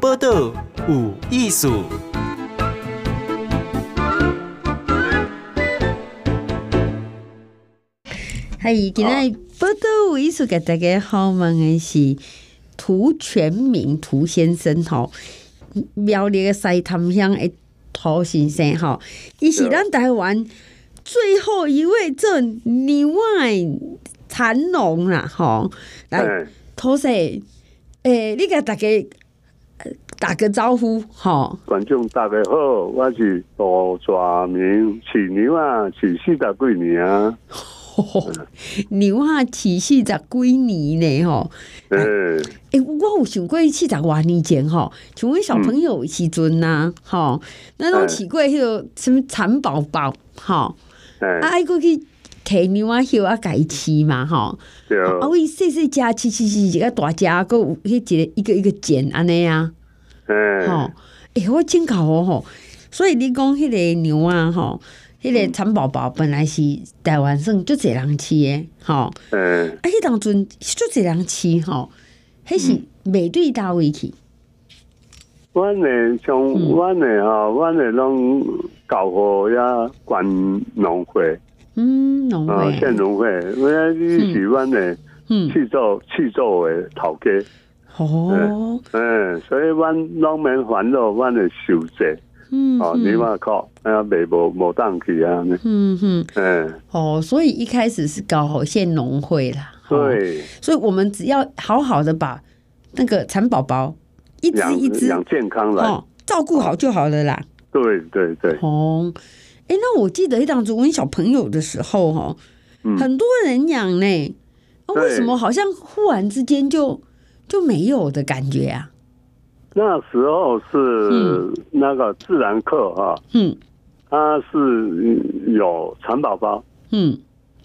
报道有艺术。嗨，今天报道有艺术给大家好问的是涂全民涂先生吼，苗栗的西潭乡的涂先生吼，伊是咱台湾最后一位做牛蛙产农啦吼，来涂先，诶、欸，你甲大家打个招呼吼。观众大家好，我是杜全明，饲牛啊，饲四十几年啊。牛啊，饲四十几年呢？吼，诶，我有想过四十外年前吼，像阮小朋友时阵呐，吼，咱拢饲过迄个什么蚕宝宝，吼，啊，爱过去摕牛啊，血啊，改饲嘛，吼，啊，为细细只，饲饲饲，一个大只，搁有迄一个一个一个剪安尼啊，吼，诶，我真搞哦，吼，所以你讲迄个牛啊，吼。迄个蚕宝宝本来是台湾省足侪人饲诶，吼，嗯，啊，迄当阵足侪人饲吼，迄是卖对倒位去。阮诶像阮诶吼，阮诶拢搞好遐，管农会，嗯，农会，县农会，我伊是阮诶，嗯，去做去做诶头家，哦，嗯，所以阮拢免烦恼，阮诶收税。嗯，哦，你话靠，哎呀，没无无当去啊，嗯哼，嗯，哦，所以一开始是搞好县农会啦，对，所以我们只要好好的把那个蚕宝宝一只一只养健康来，哦，照顾好就好了啦，对对对，哦，哎，那我记得一当初我小朋友的时候，哈，很多人养呢，那为什么好像忽然之间就就没有的感觉啊？那时候是那个自然课哈，嗯，它是有蚕宝宝，嗯，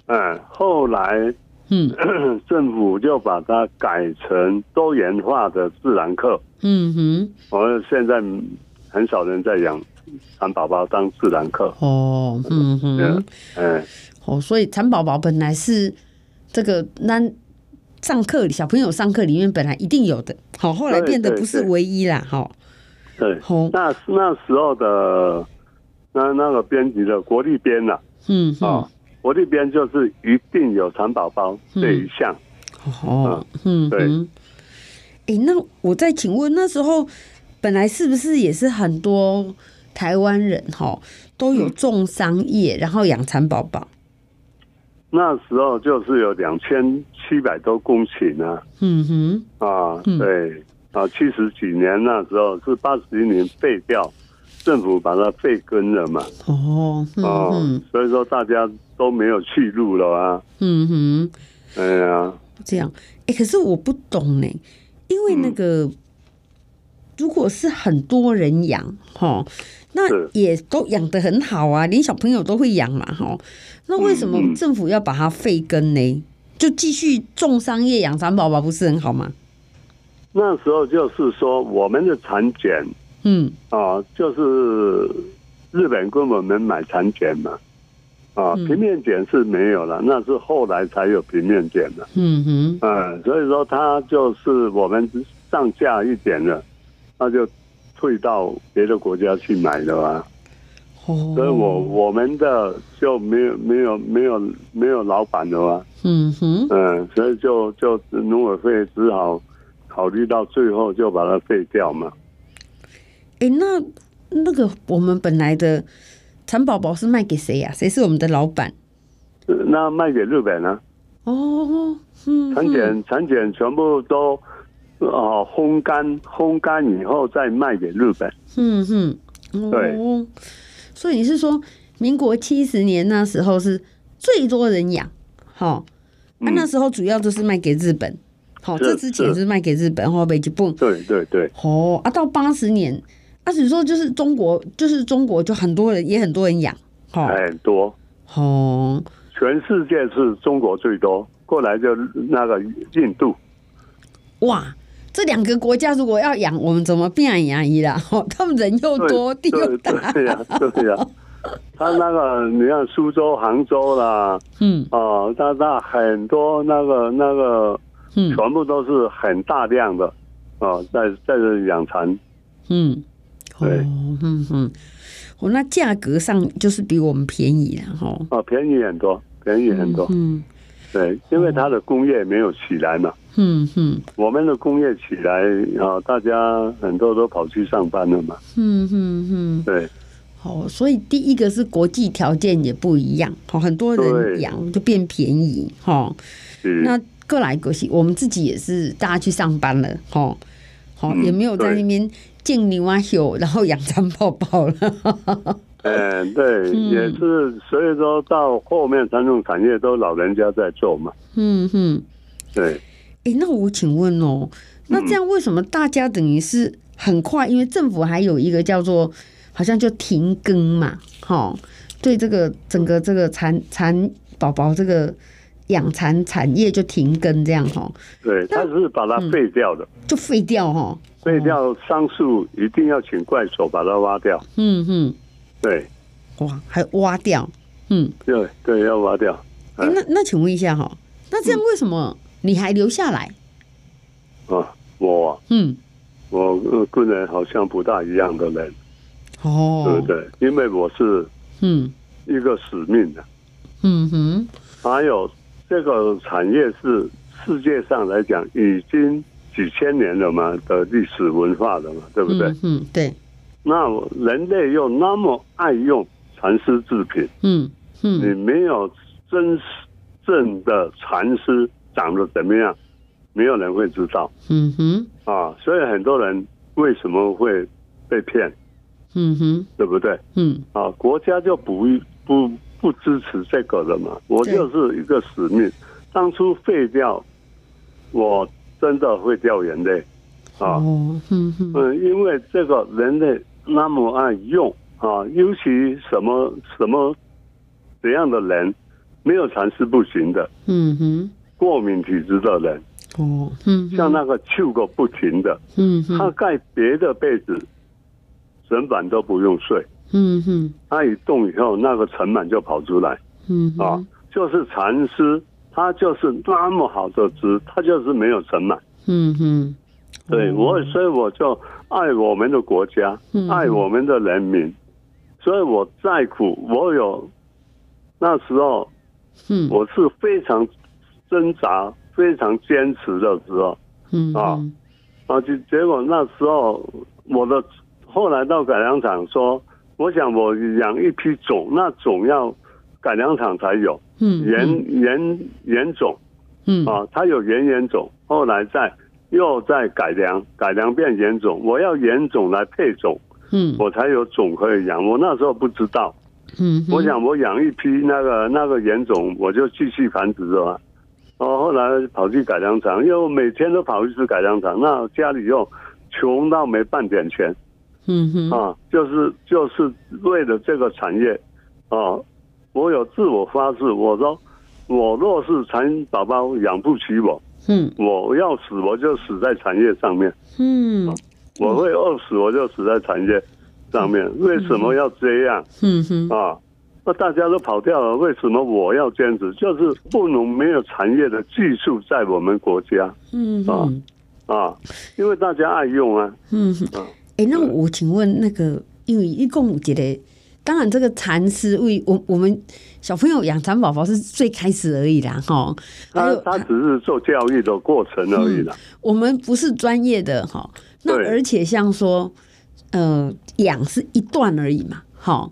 嗯，后来，嗯，政府就把它改成多元化的自然课，嗯哼，我现在很少人在养蚕宝宝当自然课，哦，嗯哼，嗯，哦，所以蚕宝宝本来是这个那。上课小朋友上课里面本来一定有的，好，后来变得不是唯一啦，哈。对，那那时候的那那个编辑的国立编呐，嗯，啊，国立编就是一定有蚕宝宝这一项。哦，嗯，对。哎，那我再请问，那时候本来是不是也是很多台湾人哈都有种桑叶，然后养蚕宝宝？那时候就是有两千七百多公顷啊，嗯哼，啊，对，啊，七十几年那时候是八十一年废掉，政府把它废耕了嘛，哦，哦，所以说大家都没有去路了啊，嗯哼，哎呀，这样，哎，可是我不懂呢，因为那个如果是很多人养，哈，那也都养得很好啊，连小朋友都会养嘛，哈。那为什么政府要把它废根呢？就继续种桑叶养蚕宝宝不是很好吗？那时候就是说我们的蚕茧，嗯啊，就是日本跟我们买蚕茧嘛，啊，平面茧是没有了，那是后来才有平面茧的。嗯哼，嗯，所以说它就是我们上下一点了，那就退到别的国家去买的吧。所以我我们的就没有没有没有没有老板的嘛，嗯哼，嗯，所以就就农委会只好考虑到最后就把它废掉嘛。哎、欸，那那个我们本来的蚕宝宝是卖给谁呀、啊？谁是我们的老板？那卖给日本啊。哦，嗯，产检产检全部都哦烘干烘干以后再卖给日本。嗯哼，哦、对。所以你是说，民国七十年那时候是最多人养，好，那那时候主要就是卖给日本，好，这之前是卖给日本或北极蹦，对对对，哦，啊，到八十年，啊，只说就是中国，就是中国就很多人也很多人养，好，很多，哦，全世界是中国最多，过来就那个印度，哇。这两个国家如果要养，我们怎么变养一啦？哦，他们人又多，地又大。对呀，对呀。他那个，你看苏州、杭州啦，嗯，哦，他那很多那个那个，嗯，全部都是很大量的，哦，在在这养蚕。嗯，对，嗯嗯，哦，那价格上就是比我们便宜了哈。哦，便宜很多，便宜很多。嗯，对，因为它的工业没有起来嘛。嗯嗯，我们的工业起来啊，大家很多都跑去上班了嘛。嗯嗯嗯，对。哦，所以第一个是国际条件也不一样，哦，很多人养就变便宜，哈。那各来各去，我们自己也是大家去上班了，哈，好，也没有在那边建牛啊秀，然后养蚕宝宝了。嗯，对，也是，所以说到后面传统产业都老人家在做嘛。嗯哼，对。哎，那我请问哦，那这样为什么大家等于是很快？因为政府还有一个叫做。好像就停耕嘛，哈，对这个整个这个蚕蚕宝宝这个养蚕产业就停耕这样哈。对，他是把它废掉的，就废掉哈。废掉桑树一定要请怪手把它挖掉。嗯嗯，对，哇，还挖掉，嗯，对对，要挖掉。哎，那那请问一下哈，那这样为什么你还留下来？啊，我，嗯，我跟人好像不大一样的人。哦，对不对？因为我是嗯一个使命的，嗯哼，还有这个产业是世界上来讲已经几千年了嘛的历史文化了嘛，对不对？嗯，对。那人类又那么爱用蚕丝制品，嗯嗯，你没有真正的蚕丝长得怎么样，没有人会知道。嗯哼，啊，所以很多人为什么会被骗？嗯哼，对不对？嗯，啊，国家就不不不支持这个了嘛。我就是一个使命，当初废掉，我真的会掉眼泪啊。嗯哼，嗯，因为这个人类那么爱用啊，尤其什么什么怎样的人没有蚕丝不行的。嗯哼，过敏体质的人，哦，嗯，像那个嗅个不停的，嗯，他盖别的被子。整晚都不用睡，嗯哼，他一动以后，那个尘螨就跑出来，嗯啊，就是蚕丝，它就是那么好的织，它就是没有尘螨，嗯哼，对我，所以我就爱我们的国家，爱我们的人民，所以我再苦，我有那时候，嗯，我是非常挣扎、非常坚持的时候，嗯啊，啊，结结果那时候我的。后来到改良场说，我想我养一批种，那种要改良场才有，嗯，原原原种，嗯啊，它有原原种，后来再又再改良，改良变原种，我要原种来配种，嗯，我才有种可以养。我那时候不知道，嗯，我想我养一批那个那个原种，我就继续繁殖了。哦，后来跑去改良场，又每天都跑一次改良场，那家里又穷到没半点钱。嗯哼。啊，就是就是为了这个产业，啊，我有自我发誓，我说我若是蚕宝宝养不起我，嗯，我要死我就死在产业上面，嗯，我会饿死我就死在产业上面，为什么要这样？嗯哼。啊，那大家都跑掉了，为什么我要坚持？就是不能没有产业的技术在我们国家，嗯啊啊，因为大家爱用啊，嗯哼。哎、欸，那我请问那个，因为一共觉得，当然这个蚕丝为我我们小朋友养蚕宝宝是最开始而已啦，哈。他他只是做教育的过程而已啦。嗯、我们不是专业的哈，那而且像说，呃，养是一段而已嘛，好，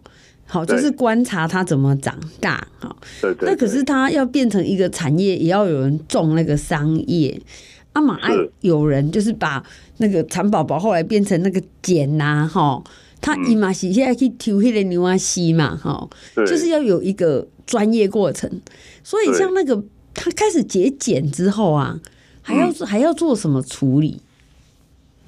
好就是观察它怎么长大，哈。对对。那可是它要变成一个产业，也要有人种那个桑叶。阿玛爱有人就是把那个蚕宝宝后来变成那个茧呐，哈，他伊嘛是现在去抽那个牛蛙丝嘛，哈，就是要有一个专业过程。所以像那个他开始结茧之后啊，还要还要做什么处理？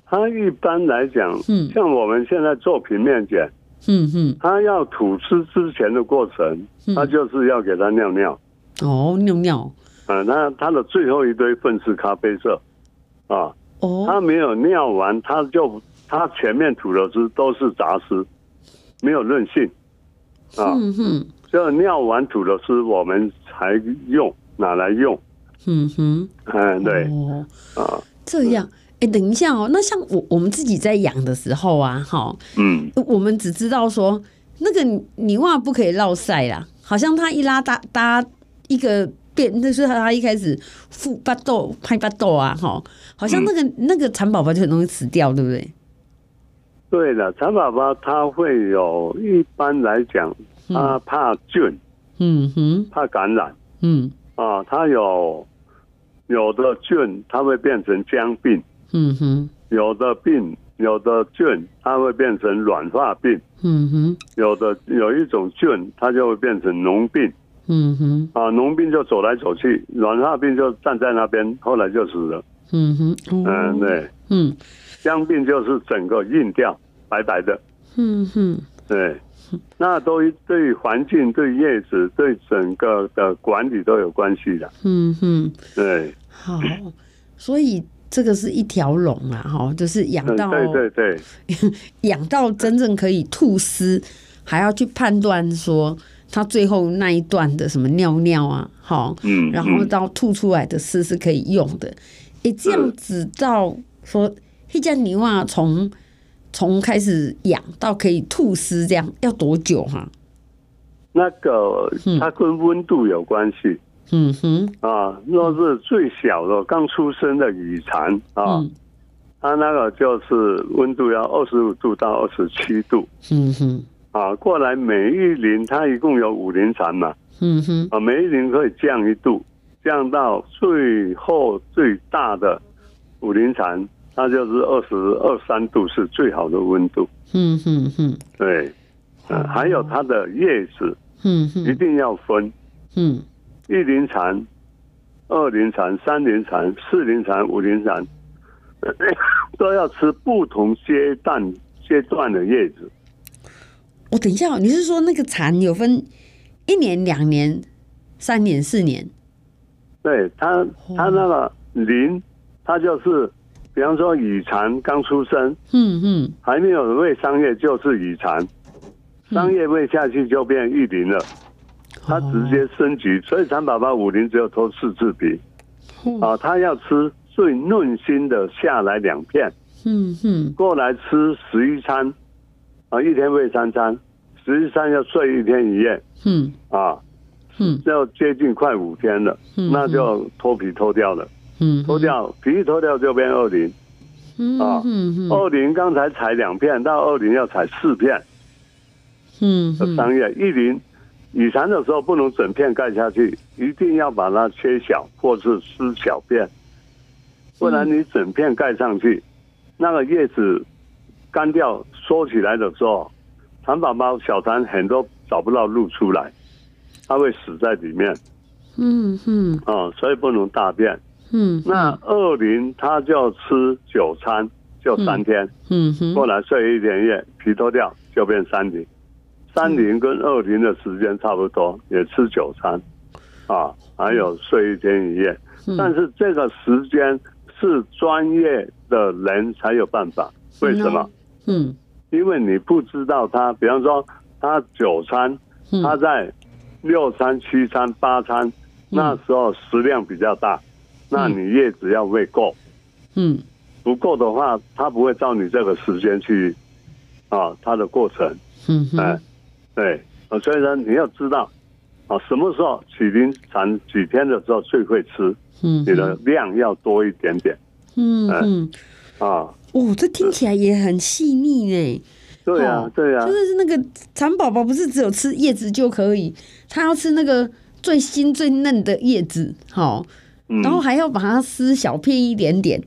他一般来讲，嗯，像我们现在做平面茧，嗯嗯，他要吐丝之前的过程，他就是要给他尿尿，哦，尿尿。啊，那他的最后一堆粪是咖啡色，啊，哦，他没有尿完，他就他前面吐的丝都是杂丝，没有韧性，啊，嗯哼，就尿完吐的丝我们才用拿来用，嗯哼，嗯，对，哦，啊，这样，哎，等一下哦，那像我我们自己在养的时候啊，哈，嗯，我们只知道说那个泥袜不可以落晒啦，好像它一拉搭搭一个变，那是它一开始腹巴豆拍巴豆啊，哈，好像那个、嗯、那个蚕宝宝就很容易死掉，对不对？对的，蚕宝宝它会有，一般来讲，它怕菌，嗯哼，怕感染，嗯。啊，它有有的菌，它会变成僵病，嗯哼，有的病，有的菌，它会变成软化病，嗯哼，有的有一种菌，它就会变成脓病，嗯哼，啊，脓病就走来走去，软化病就站在那边，后来就死了，嗯哼，嗯，对，嗯。僵病就是整个硬掉，白白的。嗯哼，对，那都对环境、对叶子、对整个的管理都有关系的。嗯哼，对。好，所以这个是一条龙啊，哈，就是养到对对对，养到真正可以吐丝，还要去判断说它最后那一段的什么尿尿啊，哈，嗯，然后到吐出来的丝是可以用的。哎、欸，这样子到说。一家牛啊从从开始养到可以吐丝，这样要多久哈、啊？那个它跟温度有关系。嗯哼啊，若是最小的刚出生的羽蚕啊，嗯、它那个就是温度要二十五度到二十七度。嗯哼啊，过来每一年它一共有五龄蚕嘛。嗯哼啊，每一年可以降一度，降到最后最大的五龄蚕。它就是二十二三度是最好的温度。嗯哼哼，对，嗯，还有它的叶子，嗯哼，一定要分，嗯，一龄蚕、二龄蚕、三龄蚕、四龄蚕、五龄蚕，都要吃不同阶段阶段的叶子。我等一下，你是说那个蚕有分一年、两年、三年、四年？对，它，它那个龄，它就是。比方说，羽蚕刚出生，嗯嗯，还没有喂桑叶就是羽蚕，桑叶喂下去就变玉林了，它直接升级，所以蚕宝宝五龄只有脱四次皮，啊，他要吃最嫩心的下来两片，嗯嗯，过来吃十一餐，啊，一天喂三餐，十一餐要睡一天一夜，嗯啊，嗯，要接近快五天了，那就脱皮脱掉了。嗯，脱掉皮一脱掉就变二龄，啊，二龄刚才采两片，到二龄要采四片，嗯，桑叶一龄羽蚕的时候不能整片盖下去，一定要把它切小或是撕小片，不然你整片盖上去，那个叶子干掉缩起来的时候，蚕宝宝小蚕很多找不到路出来，它会死在里面，嗯嗯，啊，所以不能大便。嗯，那二龄它就吃九餐，就三天，嗯哼，过来睡一点夜，皮脱掉就变三龄，三零跟二零的时间差不多，也吃九餐，啊，还有睡一天一夜，但是这个时间是专业的人才有办法，为什么？嗯，因为你不知道他，比方说他九餐，他在六餐、七餐、八餐，那时候食量比较大。那你叶子要喂够，嗯，不够的话，他不会照你这个时间去，啊，他的过程，嗯，哎，对，所以呢你要知道，啊，什么时候起临产几天的时候最会吃，嗯，你的量要多一点点，嗯嗯，啊，哦，这听起来也很细腻呢，对呀对呀，就是那个蚕宝宝不是只有吃叶子就可以，它要吃那个最新最嫩的叶子，好。然后还要把它撕小片一点点，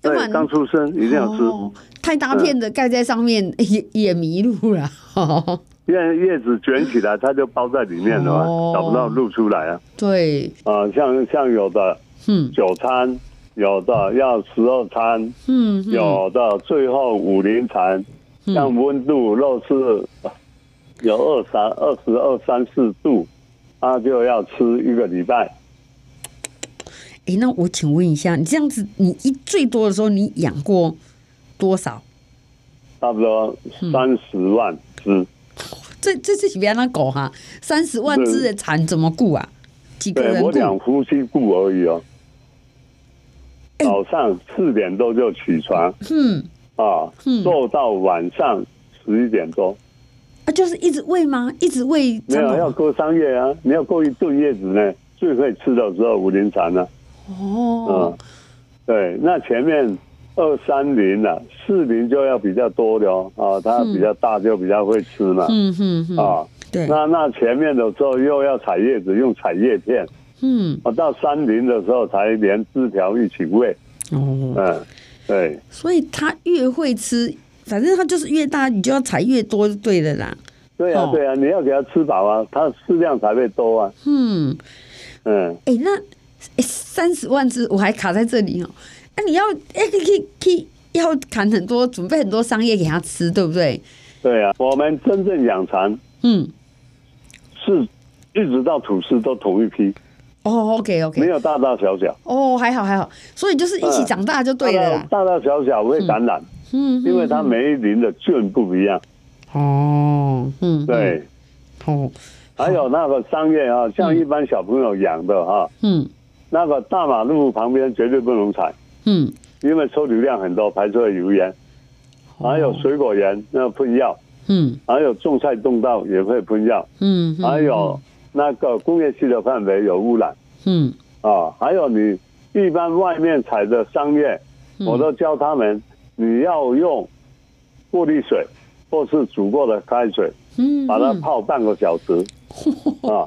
对，刚出生一定要吃。哦、太大片的盖在上面也也迷路了。因为叶子卷起来，它就包在里面了，哦、找不到露出来啊。对，啊，像像有的，嗯，九餐，有的要十二餐，嗯，有的最后五零餐，嗯、像温度肉是有二三二十二三四度，它就要吃一个礼拜。哎，那我请问一下，你这样子，你一最多的时候，你养过多少？差不多三十万只。嗯、这这是别那狗哈，三十万只的蚕怎么顾啊？几个人顾？我两夫妻顾而已哦。早上四点多就起床，嗯啊，做到晚上十一点多。啊，就是一直喂吗？一直喂？没有，要过三月啊！你要过一顿叶子呢，最会吃的时候武陵产呢。哦，嗯，对，那前面二三零了，四零就要比较多的哦，啊，它比较大就比较会吃嘛。嗯嗯啊，对，那那前面的时候又要采叶子，用采叶片。嗯，啊，到三零的时候才连枝条一起喂。哦，嗯，对，所以它越会吃。反正它就是越大，你就要采越多，就对了啦。对啊，对啊，你要给它吃饱啊，它适量才会多啊。嗯嗯，哎、欸，那三十万只我还卡在这里哦。那、啊、你要哎，可以可以要砍很多，准备很多桑叶给它吃，对不对？对啊，我们真正养蚕，嗯，是一直到吐丝都同一批。哦，OK OK，没有大大小小。哦，还好还好，所以就是一起长大就对了啦。大大小小会感染。嗯嗯，因为它每一龄的菌不一样。哦，嗯，对，哦，还有那个桑叶啊，像一般小朋友养的哈，嗯，那个大马路旁边绝对不能采，嗯，因为抽流量很多，排出的油烟。还有水果园那喷药，嗯，还有种菜种稻也会喷药，嗯，还有那个工业区的范围有污染，嗯，啊，还有你一般外面采的桑叶，我都教他们。你要用过滤水，或是煮过的开水，嗯，把它泡半个小时，啊，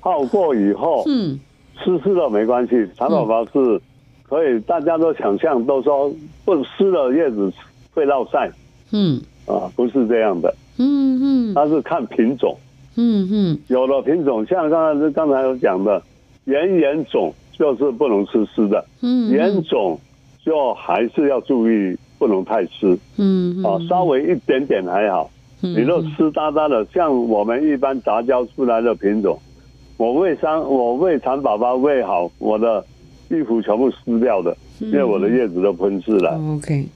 泡过以后，嗯，湿湿的没关系，蚕宝宝是可以，大家都想象都说不湿的叶子会落晒，嗯，啊，不是这样的，嗯嗯，它是看品种，嗯嗯，有的品种像刚才刚才有讲的圆圆种就是不能吃湿的，嗯，圆种就还是要注意。不能太湿，嗯，啊，稍微一点点还好。你若湿哒哒的，像我们一般杂交出来的品种，我喂伤，我喂蚕宝宝喂好，我的衣服全部撕掉的，因为我的叶子都喷湿了。OK，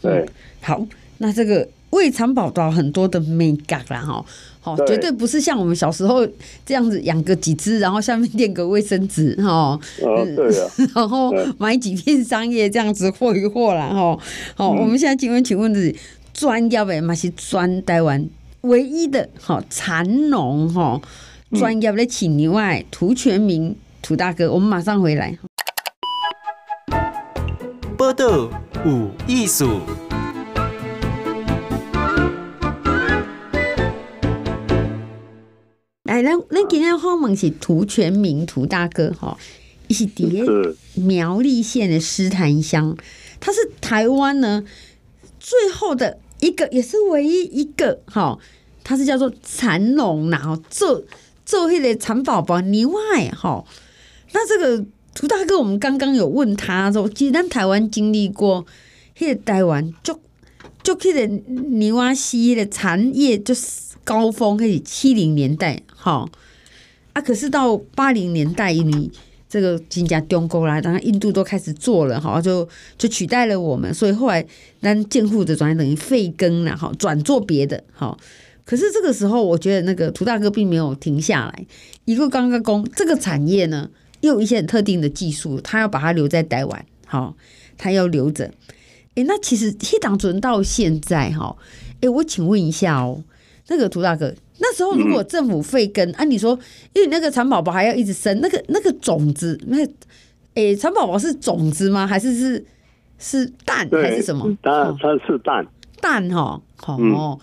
对，好，那这个喂蚕宝宝很多的美感啦，哈，好，绝对不是像我们小时候这样子养个几只，然后下面垫个卫生纸，哈，对啊，然后买几片桑叶这样子和一和啦，哈，好，我们现在请问，请问是专业的，嘛是专台湾？唯一的哈蚕农哈专业的请牛爱涂全民涂大哥，我们马上回来。报道有艺术。来，咱咱今天访问是涂全民涂大哥哈，一起谍苗栗县的狮潭乡，他是台湾呢最后的一个，也是唯一一个哈，他是叫做蚕农，然后做做迄个蚕宝宝牛爱哈。那这个涂大哥，我们刚刚有问他说，其实咱台湾经历过迄个台湾就就迄个牛蛙丝的产业就是。高峰可以七零年代，哈啊，可是到八零年代，你这个金家中国来，当然印度都开始做了，哈，就就取代了我们，所以后来咱建户的转等于废耕了，哈，转做别的，哈。可是这个时候，我觉得那个涂大哥并没有停下来，一个刚刚工这个产业呢，又有一些很特定的技术，他要把它留在台湾，好，他要留着。哎，那其实一档存到现在，哈，哎，我请问一下哦。那个涂大哥，那时候如果政府废根，按、嗯啊、你说，因为那个蚕宝宝还要一直生，那个那个种子，那诶，蚕宝宝是种子吗？还是是是蛋还是什么？蛋它是蛋蛋哈，哦，嗯、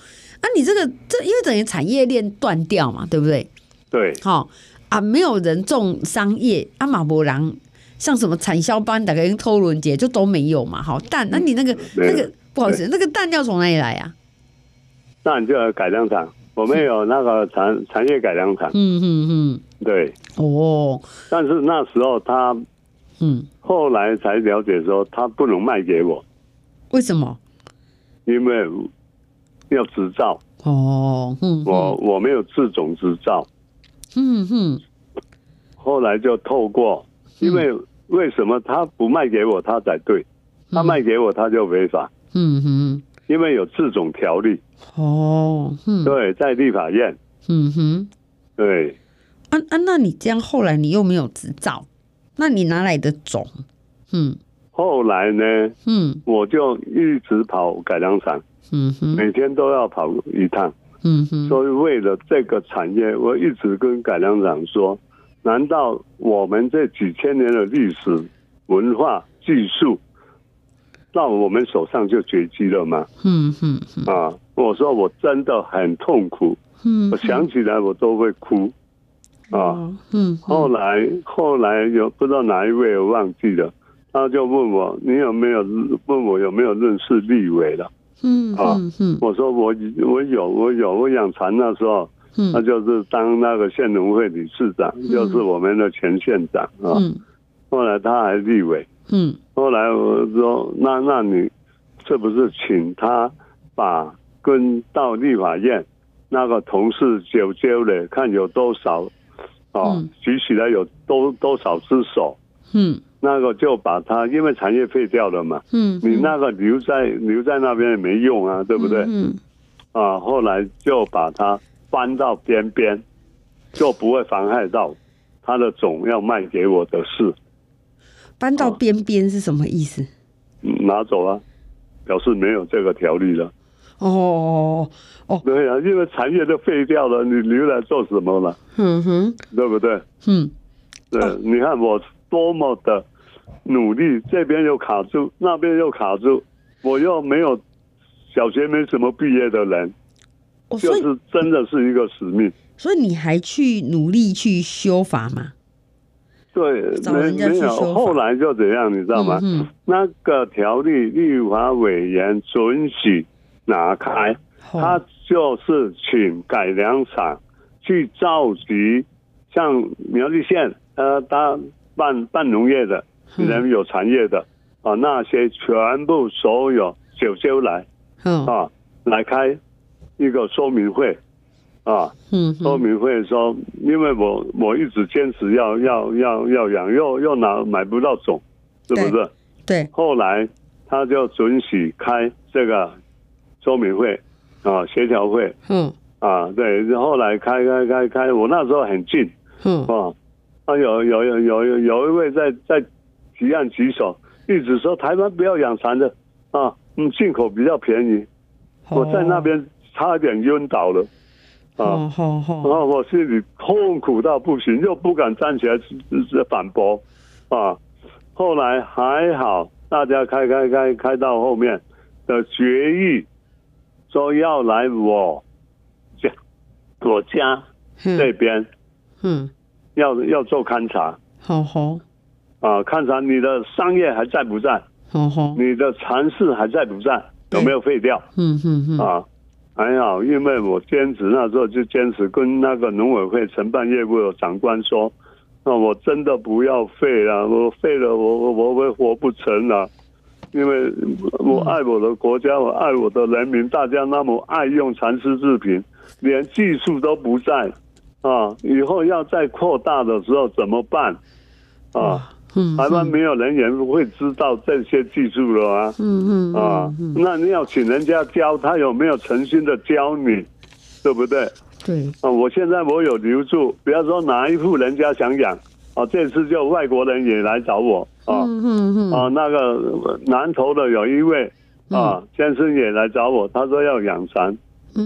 啊，你这个这因为等于产业链断掉嘛，对不对？对，好啊，没有人种桑叶，阿马博郎像什么产销班，大概偷轮节就都没有嘛，好蛋，那你那个、嗯、那个不好意思，那个蛋要从哪里来呀、啊？那你就要改良场，我们有那个产产业改良场。嗯嗯嗯，对。哦。但是那时候他，嗯，后来才了解说他不能卖给我。为什么？因为要执照。哦。嗯。我我没有自种执照。嗯哼。后来就透过，因为为什么他不卖给我，他才对；他卖给我，他就违法。嗯哼。因为有自种条例哦，嗯、对，在立法院，嗯哼，对，啊啊，那你这样后来你又没有执照，那你哪来的种？嗯，后来呢，嗯，我就一直跑改良场，嗯哼，每天都要跑一趟，嗯哼，所以为了这个产业，我一直跟改良长说，难道我们这几千年的历史、文化、技术，到我们手上就绝迹了吗？嗯哼，啊，我说我真的很痛苦，嗯，我想起来我都会哭，啊，嗯，后来后来有不知道哪一位我忘记了。他就问我，你有没有问我有没有认识立伟了？嗯啊，我说我我有我有我养蚕那时候，他就是当那个县农会理事长，就是我们的前县长啊。后来他还立委，嗯，后来我说那那你是不是请他把跟到立法院那个同事交交的，看有多少啊，举起来有多多少只手，嗯。那个就把它，因为产业废掉了嘛，嗯，你那个留在留在那边也没用啊，对不对？嗯，啊，后来就把它搬到边边，就不会妨害到它的种要卖给我的事。搬到边边是什么意思？拿走啊，表示没有这个条例了。哦哦，对啊，因为产业都废掉了，你留来做什么了？嗯哼，对不对？嗯，对，你看我多么的。努力，这边又卡住，那边又卡住，我又没有小学没什么毕业的人，就是真的是一个使命。所以你还去努力去修法吗？对，没没有，后来就怎样，你知道吗？嗯嗯、那个条例立法委员准许拿开，他就是请改良厂去召集像苗栗县呃，他办办农业的。人有产业的啊，那些全部所有九州来，啊，来开一个说明会，啊，说明会说，因为我我一直坚持要要要要养，又又拿买不到种，是不是？对。对后来他就准许开这个说明会，啊，协调会，嗯，啊，对，后来开开开开，我那时候很近，嗯，啊，啊，有有有有有一位在在。提案举手，一直说台湾不要养蚕的啊，嗯，进口比较便宜。Oh. 我在那边差点晕倒了啊，oh. Oh. Oh. 然后我心里痛苦到不行，又不敢站起来反驳啊。后来还好，大家开开开开到后面的决议，说要来我家我家这边，嗯，要要做勘察，好好。啊，看看你的商业还在不在？哦，你的蚕室还在不在？有没有废掉？嗯嗯嗯。啊，还好，因为我坚持那时候就坚持跟那个农委会承办业务的长官说，那我真的不要废了，我废了我我我会活不成了，因为我爱我的国家，我爱我的人民，大家那么爱用蚕丝制品，连技术都不在啊，以后要再扩大的时候怎么办？啊？台湾没有人也不会知道这些技术了啊！嗯嗯啊，那你要请人家教，他有没有诚心的教你，对不对？对啊，我现在我有留住，不要说哪一户人家想养啊，这次就外国人也来找我啊，嗯啊，那个南投的有一位啊先生也来找我，他说要养蚕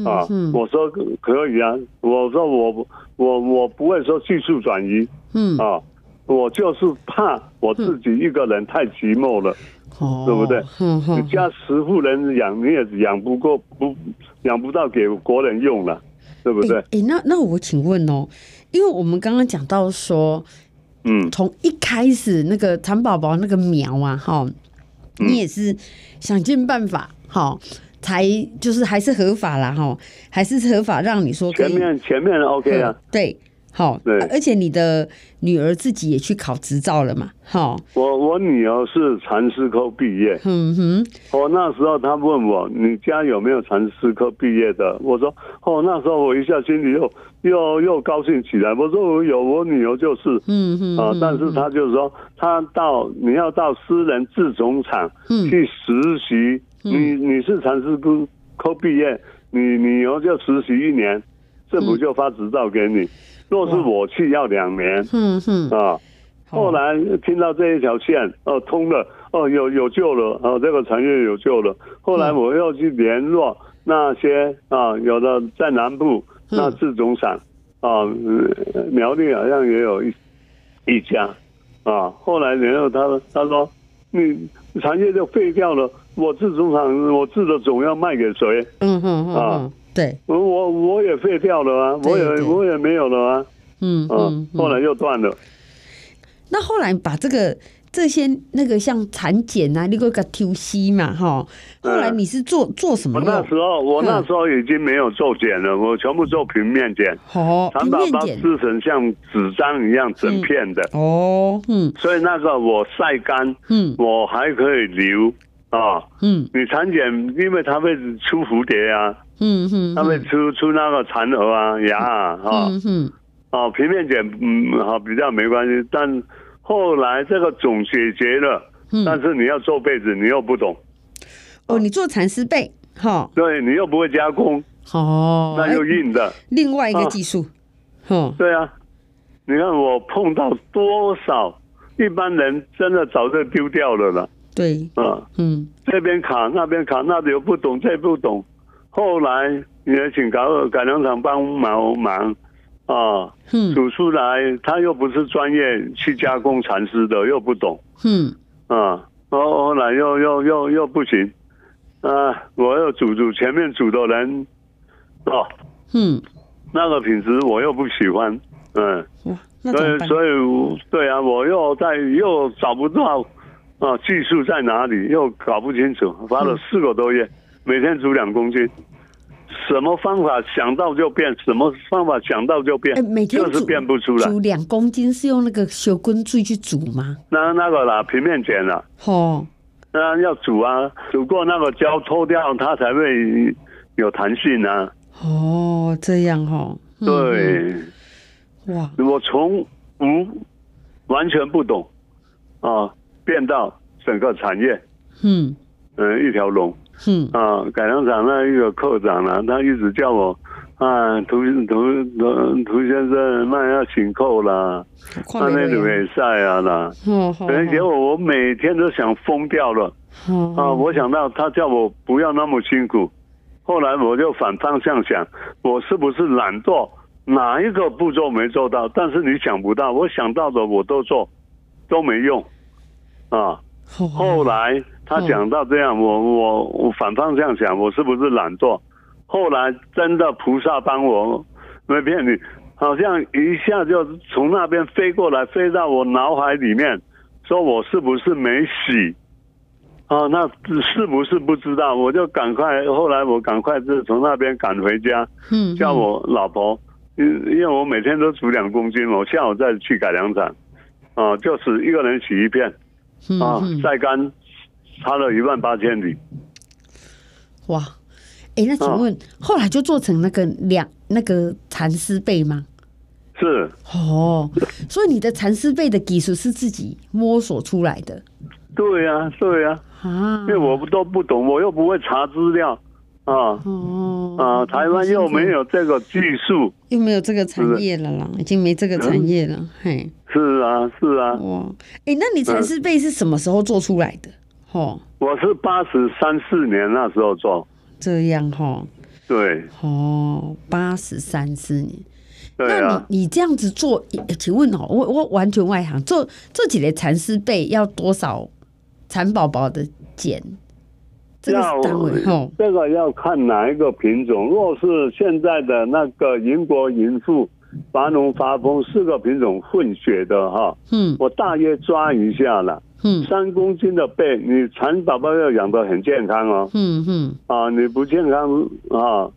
啊，我说可以啊，我说我我我不会说技术转移，嗯啊。我就是怕我自己一个人太寂寞了，嗯、对不对？嗯嗯、你家十户人养，你也养不过，不养不到给国人用了，对不对？哎、欸欸，那那我请问哦，因为我们刚刚讲到说，嗯，从一开始那个蚕宝宝那个苗啊，哈，你也是想尽办法，哈，才就是还是合法啦，哈，还是合法让你说前面前面 OK 啊，对。好，对，而且你的女儿自己也去考执照了嘛？好，我我女儿是蚕丝科毕业。嗯哼，我那时候她问我，你家有没有蚕丝科毕业的？我说，哦，那时候我一下心里又又又高兴起来。我说我有，我女儿就是，嗯哼，啊，但是她就是说，她到你要到私人制种厂去实习，你你是蚕丝科科毕业，你女儿就实习一年，政府就发执照给你。若是我去要两年，嗯哼啊，后来听到这一条线哦通了哦有有救了哦这个产业有救了。后来我又去联络那些啊有的在南部那制种厂啊苗栗好像也有一一家啊。后来然后他他说你产业就废掉了，我制种厂我制的种要卖给谁？嗯哼啊对，我我我也废掉了啊，我也我也没有了啊。嗯嗯，后来又断了。那后来把这个这些那个像产检啊，那个个 TC 嘛，哈，后来你是做做什么？我那时候我那时候已经没有做检了，我全部做平面检。哦，产宝宝制成像纸张一样整片的。哦，嗯。所以那个我晒干，嗯，我还可以留啊。嗯。你产检，因为它会出蝴蝶啊。嗯哼，他会出出那个残蛾啊、牙啊，哈。嗯嗯。哦，平面剪嗯好比较没关系，但后来这个种解决了，嗯、但是你要做被子，你又不懂。哦，你做蚕丝被，哈，对你又不会加工，哦，那又硬的，另外一个技术，哦，对啊，你看我碰到多少一般人真的早就丢掉了了，对，啊，嗯，这边卡那边卡，那里又不懂，这不懂，后来也请搞改良厂帮忙忙。啊，嗯，煮出来他又不是专业去加工蚕丝的，又不懂，嗯，啊，后后来又又又又不行，啊，我又煮煮前面煮的人，哦，嗯，那个品质我又不喜欢，嗯，所以所以对啊，我又在又找不到啊技术在哪里，又搞不清楚，花了四个多月，每天煮两公斤。什么方法想到就变，什么方法想到就变，每天就是变不出来。煮两公斤是用那个小滚水去煮吗？那那个啦，平面剪啦。哦，那要煮啊，煮过那个胶脱掉，它才会有弹性啊。哦，这样哦。对。哇！我从无完全不懂啊，变到整个产业。嗯。嗯，一条龙。嗯啊，改良厂那一个科长呢，他一直叫我啊，涂涂涂涂先生，那要请扣啦，那那里没晒啊啦。嗯，结果我每天都想疯掉了。啊，我想到他叫我不要那么辛苦，后来我就反方向想，我是不是懒惰，哪一个步骤没做到？但是你想不到，我想到的我都做，都没用。啊，后来。他讲到这样，我我我反方向想，我是不是懒惰？后来真的菩萨帮我，没骗你，好像一下就从那边飞过来，飞到我脑海里面，说我是不是没洗？啊，那是不是不知道？我就赶快，后来我赶快就从那边赶回家，嗯，叫我老婆，因因为我每天都煮两公斤，我下午再去改良厂，啊，就是一个人洗一片，啊，晒干。差了一万八千里，哇！哎、欸，那请问、哦、后来就做成那个两那个蚕丝被吗？是哦，所以你的蚕丝被的技术是自己摸索出来的？对呀、啊，对呀、啊，啊，因为我都不懂，我又不会查资料啊，哦，啊，台湾又没有这个技术，又没有这个产业了啦，已经没这个产业了，嗯、嘿，是啊，是啊，哇！哎、欸，那你蚕丝被是什么时候做出来的？哦，我是八十三四年那时候做，这样哈，对，哦，八十三四年，对啊，那你你这样子做，请问哦，我我完全外行，做做几类蚕丝被要多少蚕宝宝的茧？这个单位哦，这个要看哪一个品种。若是现在的那个银国银富、华农华丰四个品种混血的哈，嗯，我大约抓一下了。嗯，三公斤的被，你蚕宝宝要养得很健康哦。嗯嗯，啊，你不健康啊，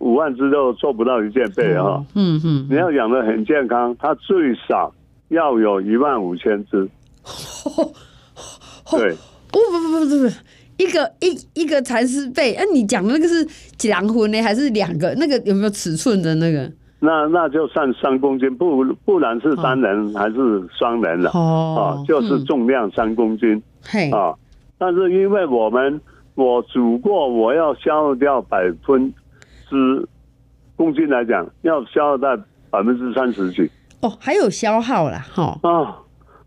五万只都做不到一件被哈。嗯嗯，你要养得很健康，它最少要有一万五千只。对，不不不不不不，一个一一个蚕丝被，哎，你讲的那个是两婚呢，还是两个？那个有没有尺寸的那个？那那就算三公斤，不不然是单人还是双人了。哦，啊，就是重量三公斤，嘿。啊，但是因为我们我煮过，我要消耗掉百分之公斤来讲，要消耗在百分之三十几。哦，还有消耗了哈。啊，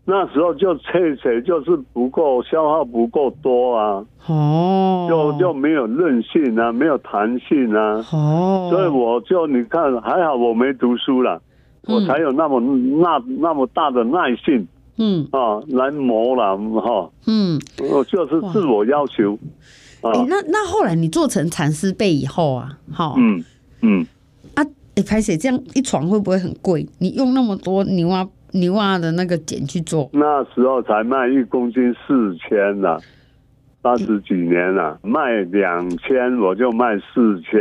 那时候就切切就是不够消耗不够多啊，哦，就就没有韧性啊，没有弹性啊，哦，所以我就你看还好我没读书了，嗯、我才有那么那那么大的耐性，嗯。啊来磨了哈，嗯，我就是自我要求，哎、欸，那那后来你做成蚕丝被以后啊，好，嗯嗯，啊，哎、欸，拍谢这样一床会不会很贵？你用那么多牛蛙。牛蛙的那个茧去做，那时候才卖一公斤四千呢，八十几年了，嗯、卖两千我就卖四千。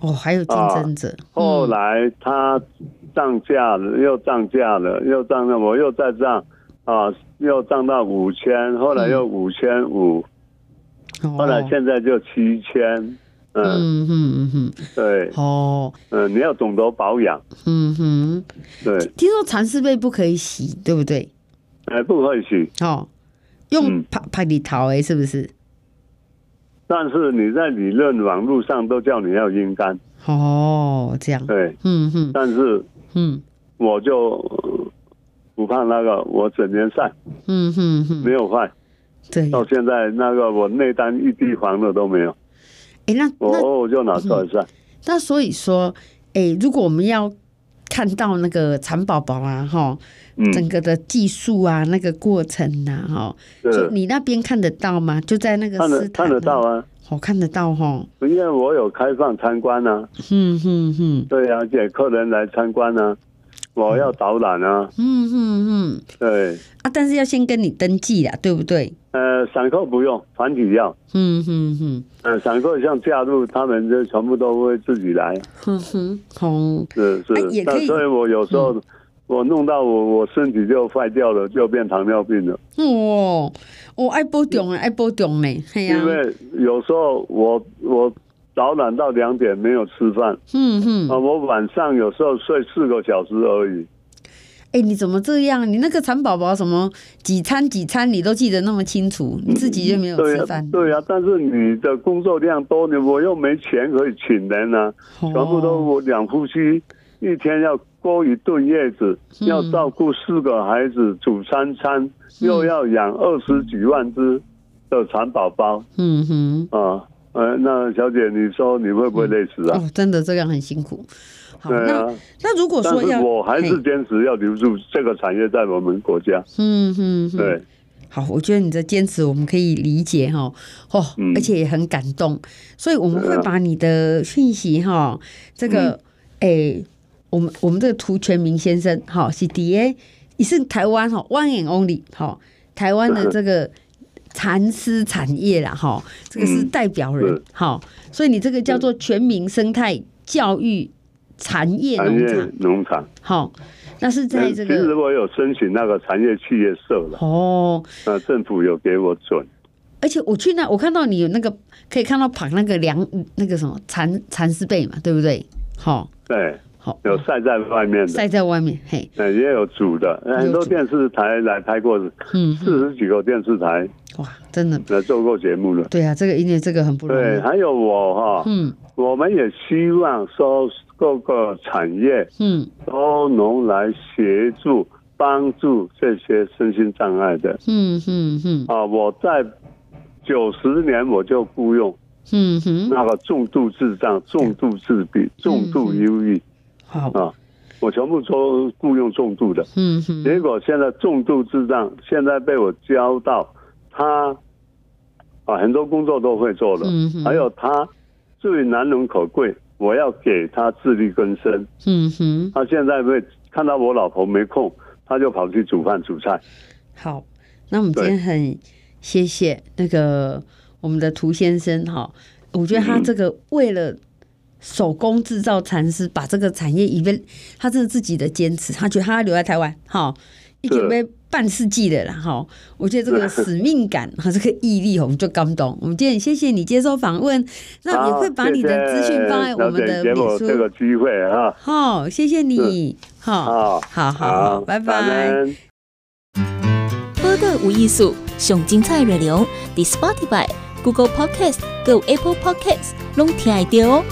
哦，还有竞争者。后来它涨价了，又涨价了，又涨了，我又再涨啊，又涨到五千，后来又五千五，后来现在就七千。嗯。哼嗯哼，对。哦，嗯，你要懂得保养，嗯哼，对。听说蚕丝被不可以洗，对不对？哎，不可以洗。哦，用拍拍里头哎，是不是？但是你在理论网络上都叫你要阴干。哦，这样。对，嗯哼。但是嗯，我就不怕那个，我整天晒，嗯哼哼，没有坏，对。到现在那个我内丹一滴黄的都没有。哎，那那我就拿出来算。那所以说，哎，如果我们要看到那个蚕宝宝啊，哈，整个的技术啊，那个过程呐，哈，就你那边看得到吗？就在那个看得看得到啊，我看得到哈。因为我有开放参观呢。嗯嗯嗯，对啊，给客人来参观呢。我要导览啊！嗯嗯嗯，对啊，但是要先跟你登记啦，对不对？呃，散客不用，团体要。嗯嗯嗯，呃，散客像加入，他们就全部都会自己来。嗯哼，好，是是，啊、也可以。所以我有时候、嗯、我弄到我我身体就坏掉了，就变糖尿病了。哦，我爱保重啊，爱保重呢。因为有时候我我。导览到两点没有吃饭，嗯哼，啊，我晚上有时候睡四个小时而已。哎、欸，你怎么这样？你那个蚕宝宝什么几餐几餐你都记得那么清楚，你自己就没有吃饭、嗯？对呀、啊啊，但是你的工作量多，你我又没钱可以请人啊，哦、全部都我两夫妻一天要过一顿月子，嗯、要照顾四个孩子，煮三餐，嗯、又要养二十几万只的蚕宝宝。嗯哼，啊。呃，那小姐，你说你会不会累死啊？嗯、哦，真的这样很辛苦。好，那那如果说要，我还是坚持要留住这个产业在我们国家。嗯嗯，对。好，我觉得你的坚持我们可以理解哈。哦，嗯、而且也很感动，所以我们会把你的讯息哈，这个哎、嗯欸，我们我们这个涂全民先生哈是 D A，你是台湾哈 One and Only 哈，台湾的这个。蚕丝产业啦，哈，这个是代表人，好、嗯，所以你这个叫做全民生态教育产业农场，农场，好，那是在这个，其实我有申请那个产业企业社了，哦，那政府有给我准，而且我去那，我看到你有那个可以看到绑那个梁，那个什么蚕蚕丝被嘛，对不对？好，对。有晒在外面的，晒在外面，嘿，也有煮的，很多电视台来拍过，嗯，四十几个电视台，哇，真的。来做过节目了。对啊，这个因为这个很不容易。对，还有我哈，嗯，我们也希望说各个产业，嗯，都能来协助帮助这些身心障碍的，嗯嗯嗯。啊，我在九十年我就雇佣，嗯哼，那个重度智障、重度自闭、重度忧郁。好。啊，我全部都雇佣重度的，嗯哼，结果现在重度智障，现在被我教到他啊，很多工作都会做了，还有他最难能可贵，我要给他自力更生，嗯哼，他现在会看到我老婆没空，他就跑去煮饭煮菜。好，那我们今天很谢谢那个我们的涂先生哈，我觉得他这个为了。手工制造蚕丝，把这个产业一边，他真的自己的坚持，他觉得他要留在台湾，哈，一准备半世纪的了，哈。我觉得这个 使命感和这个毅力，我们就感动。我们今天谢谢你接受访问，那也会把你的资讯放在我们的脸书。这个机会啊，好，谢谢你，好，好好，拜拜。播客无艺术，上精彩内容，The Spotify、Google Podcast、Go Apple Podcasts，拢听得到哦。